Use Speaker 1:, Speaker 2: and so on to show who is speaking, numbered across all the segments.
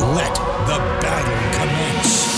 Speaker 1: Let the battle commence.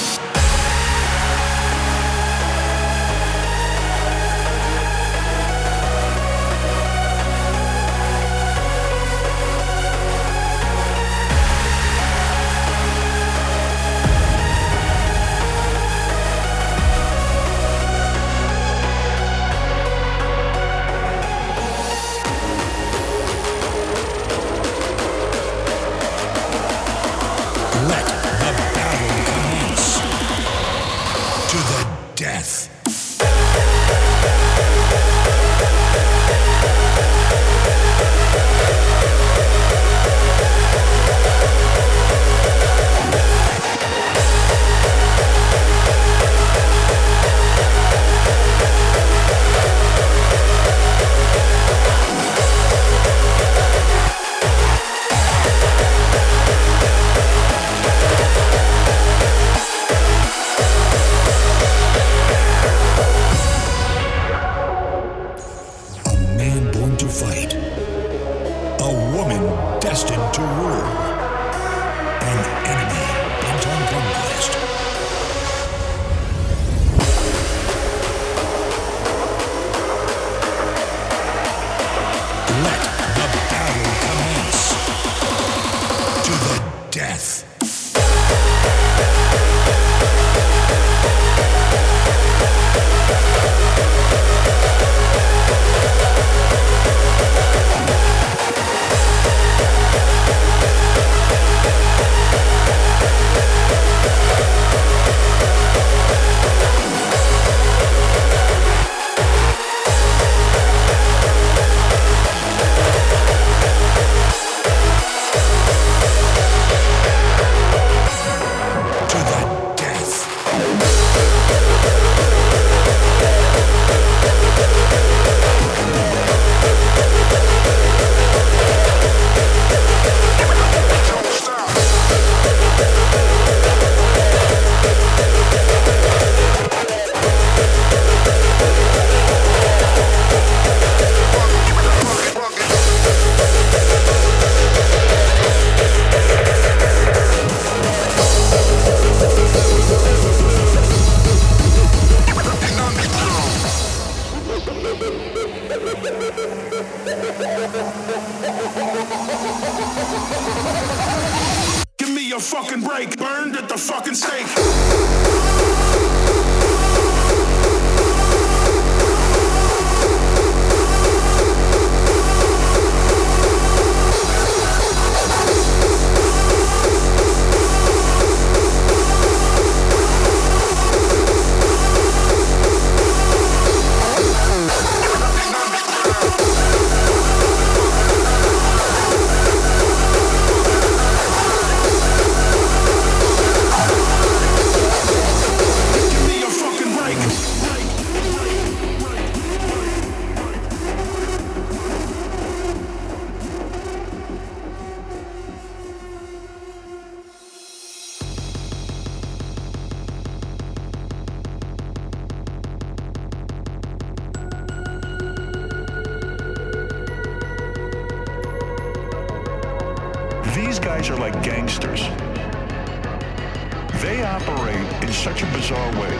Speaker 2: In such a bizarre way.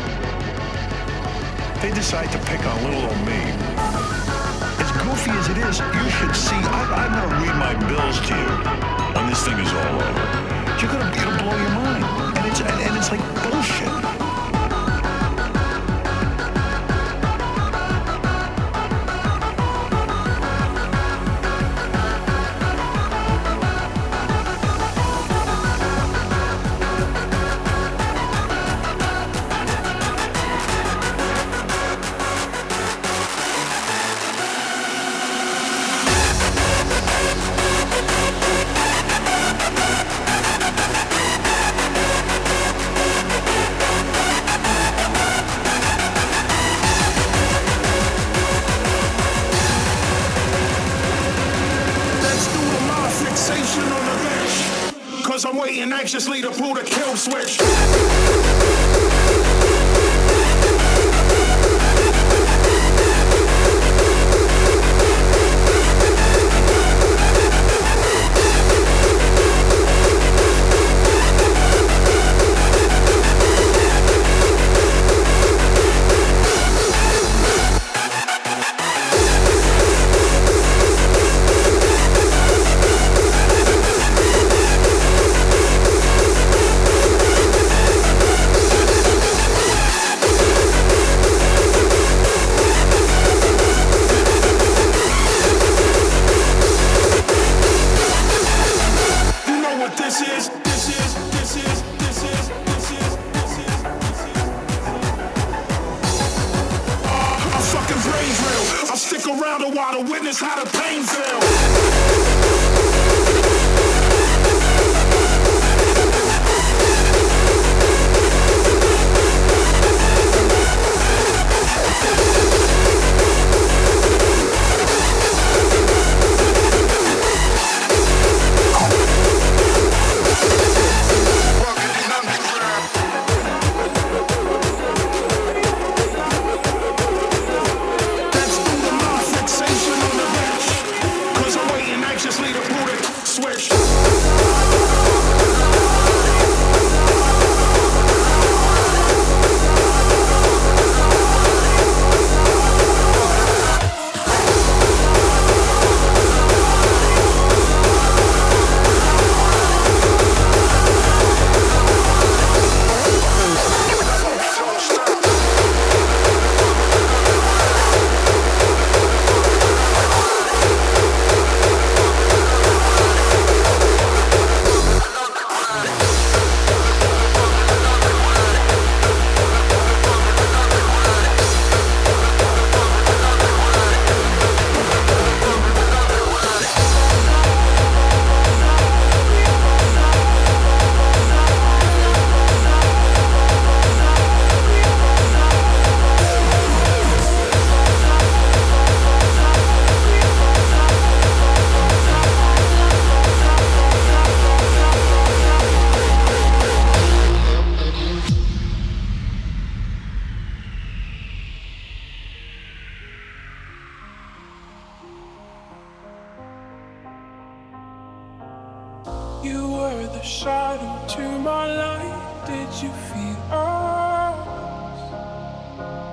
Speaker 2: They decide to pick on little old me. As goofy as it is, you should see. I, I'm going to read my bills to you when this thing is all over. You're going to blow your mind, and it's and, and it's like bullshit.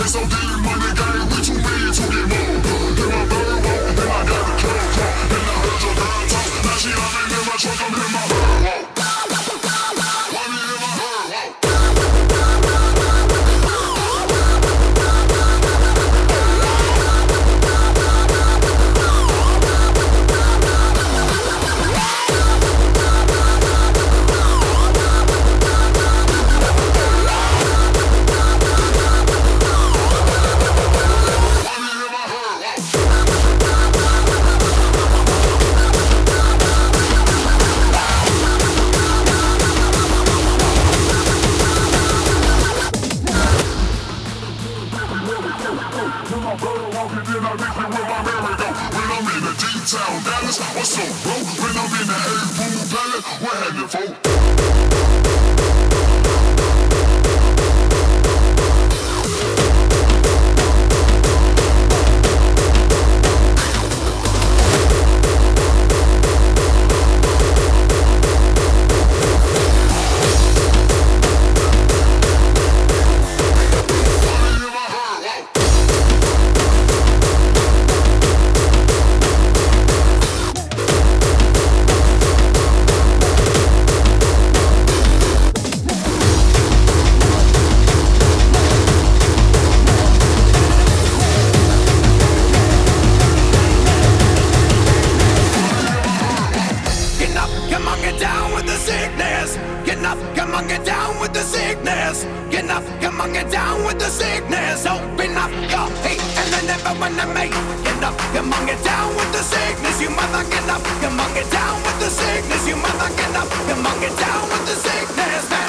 Speaker 3: Cause I'm getting money up on, get down with the
Speaker 4: sickness.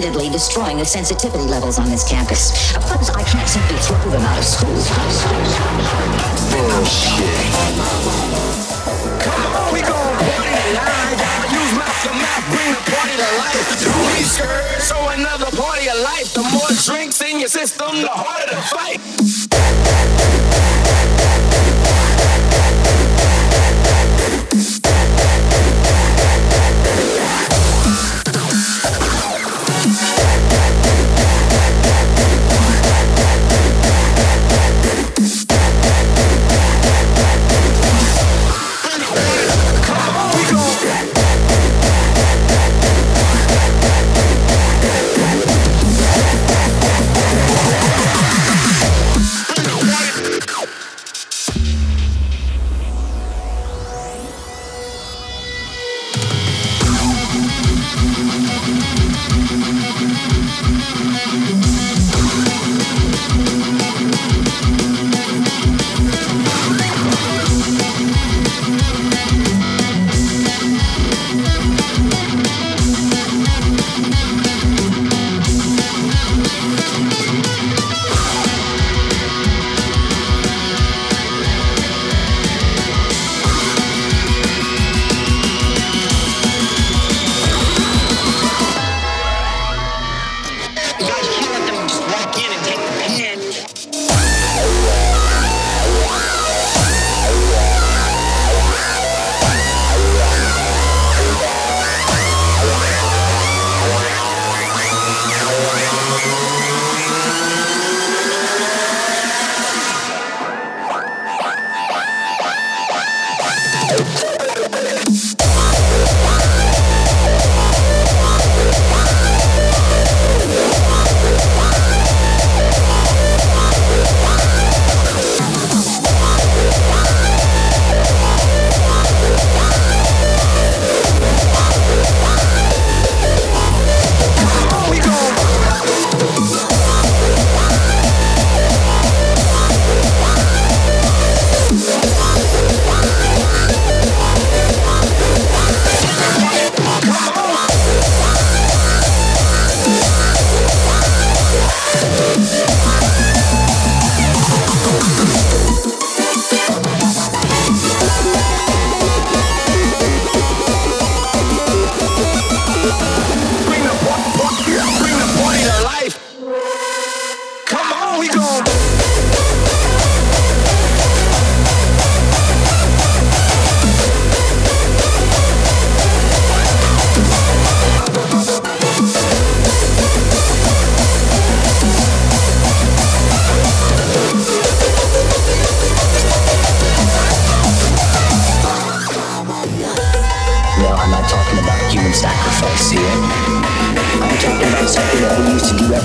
Speaker 4: Single-handedly destroying the sensitivity levels on this campus. Of course, I can't simply throw them out of school.
Speaker 5: Bullshit.
Speaker 6: Come on, we gon' party tonight. Use mouth to mouth, bring the party to life. Two weeks skirt, so another party of life. The more drinks in your system, the harder to fight.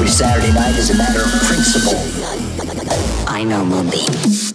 Speaker 4: Every Saturday night as a matter of principle. I know, Moonbeam.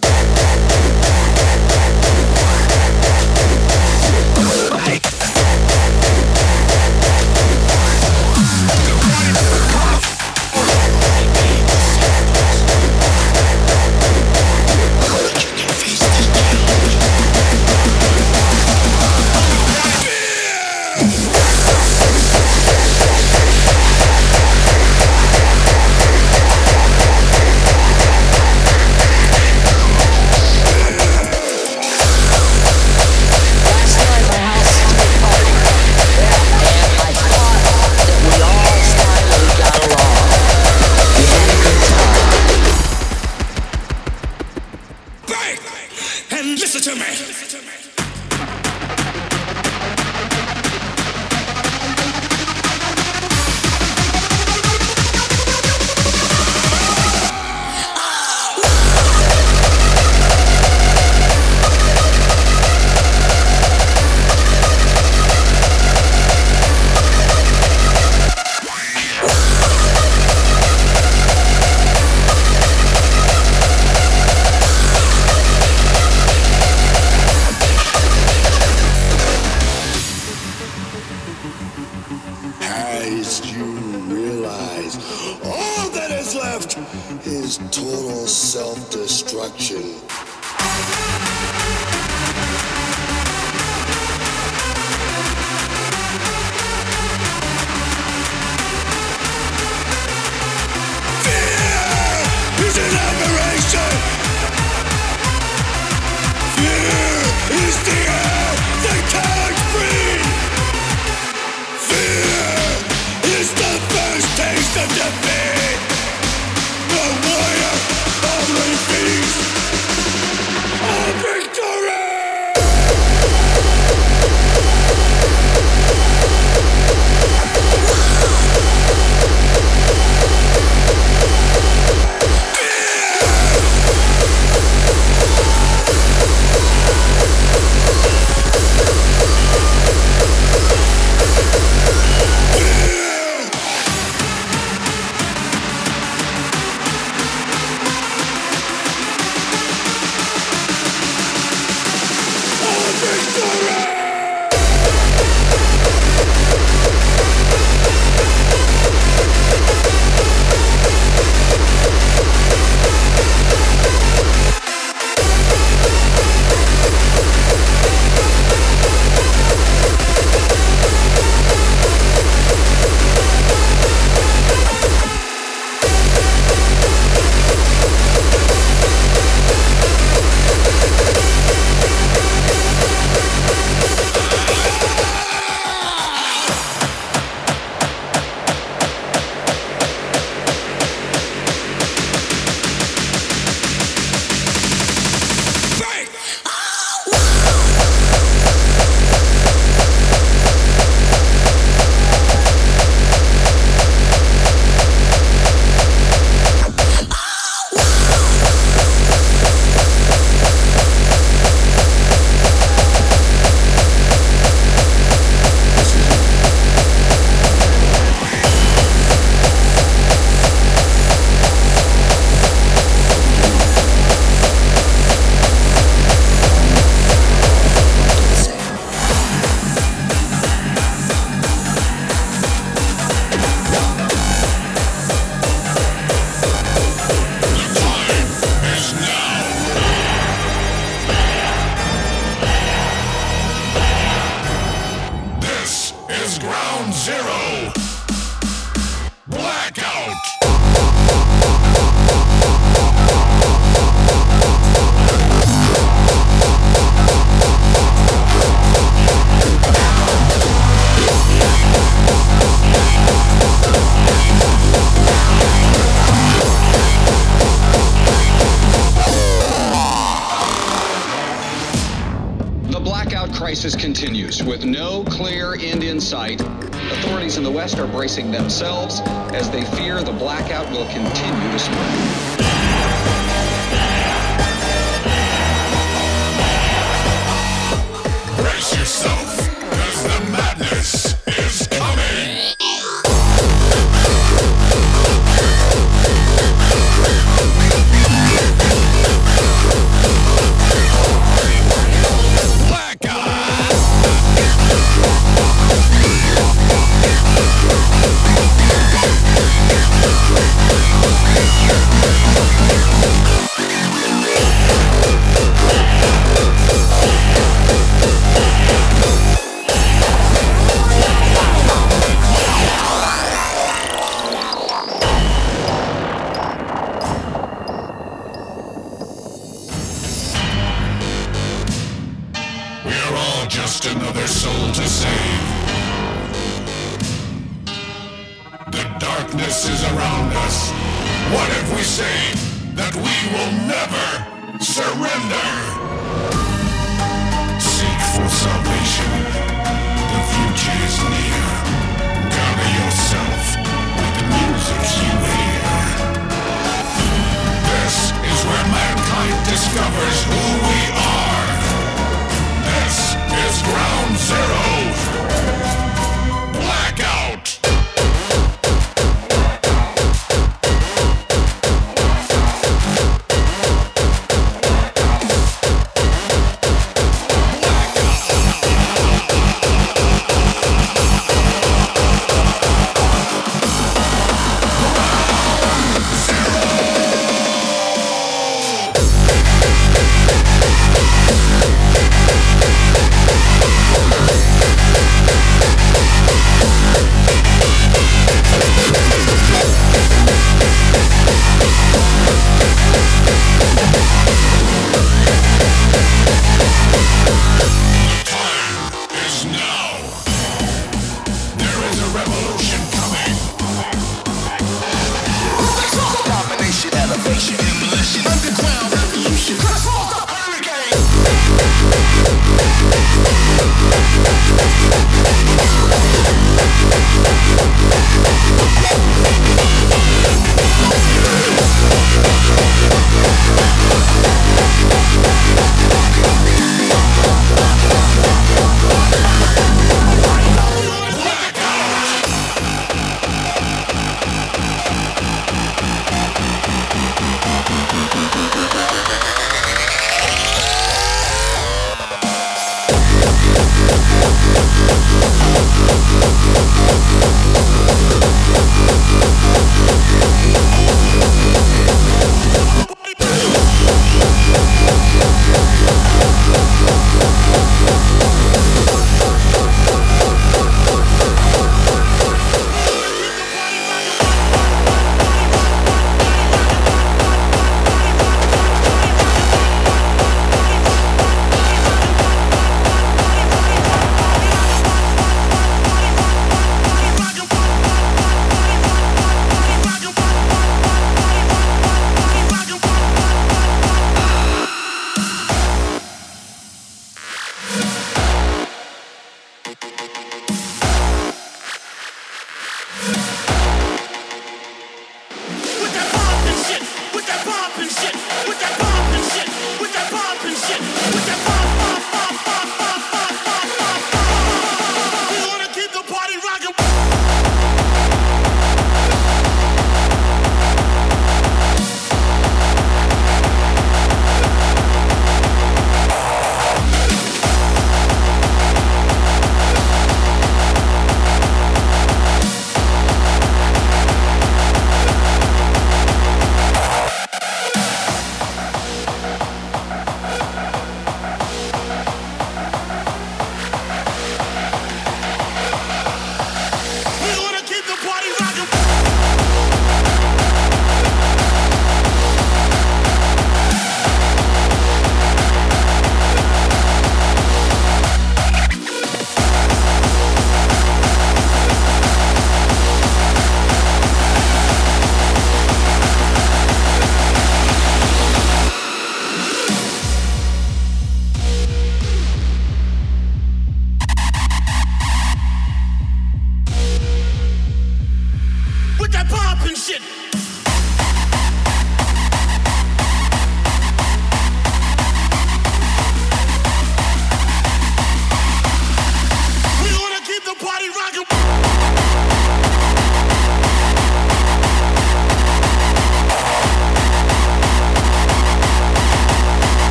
Speaker 7: Darkness is around us. What if we say that we will never surrender? Seek for salvation. The future is near. Gather yourself with the music you hear. This is where mankind discovers who we are. This is Ground Zero.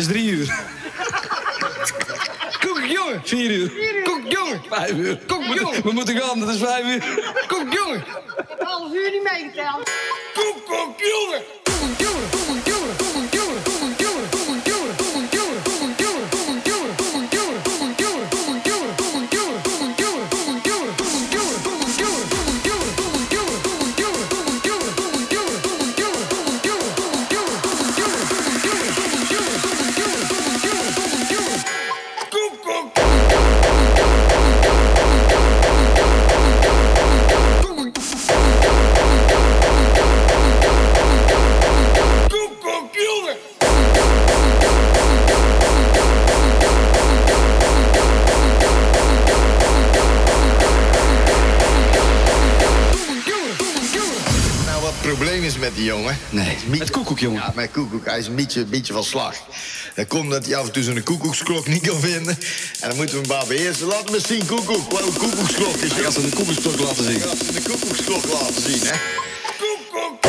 Speaker 6: is
Speaker 8: drie uur. Koek, jongen. Vier uur.
Speaker 9: koekoek. Hij is een beetje, een beetje van slag. Dat komt dat hij af en toe zo'n koekoeksklok niet kan vinden. En dan moeten we hem maar beheersen. Laat me zien, koekoek, wat een koekoeksklok is. Hij
Speaker 8: gaat ze de koekoeksklok laten zien.
Speaker 9: Hij gaat ze de koekoeksklok laten zien, hè.
Speaker 10: Koekoek!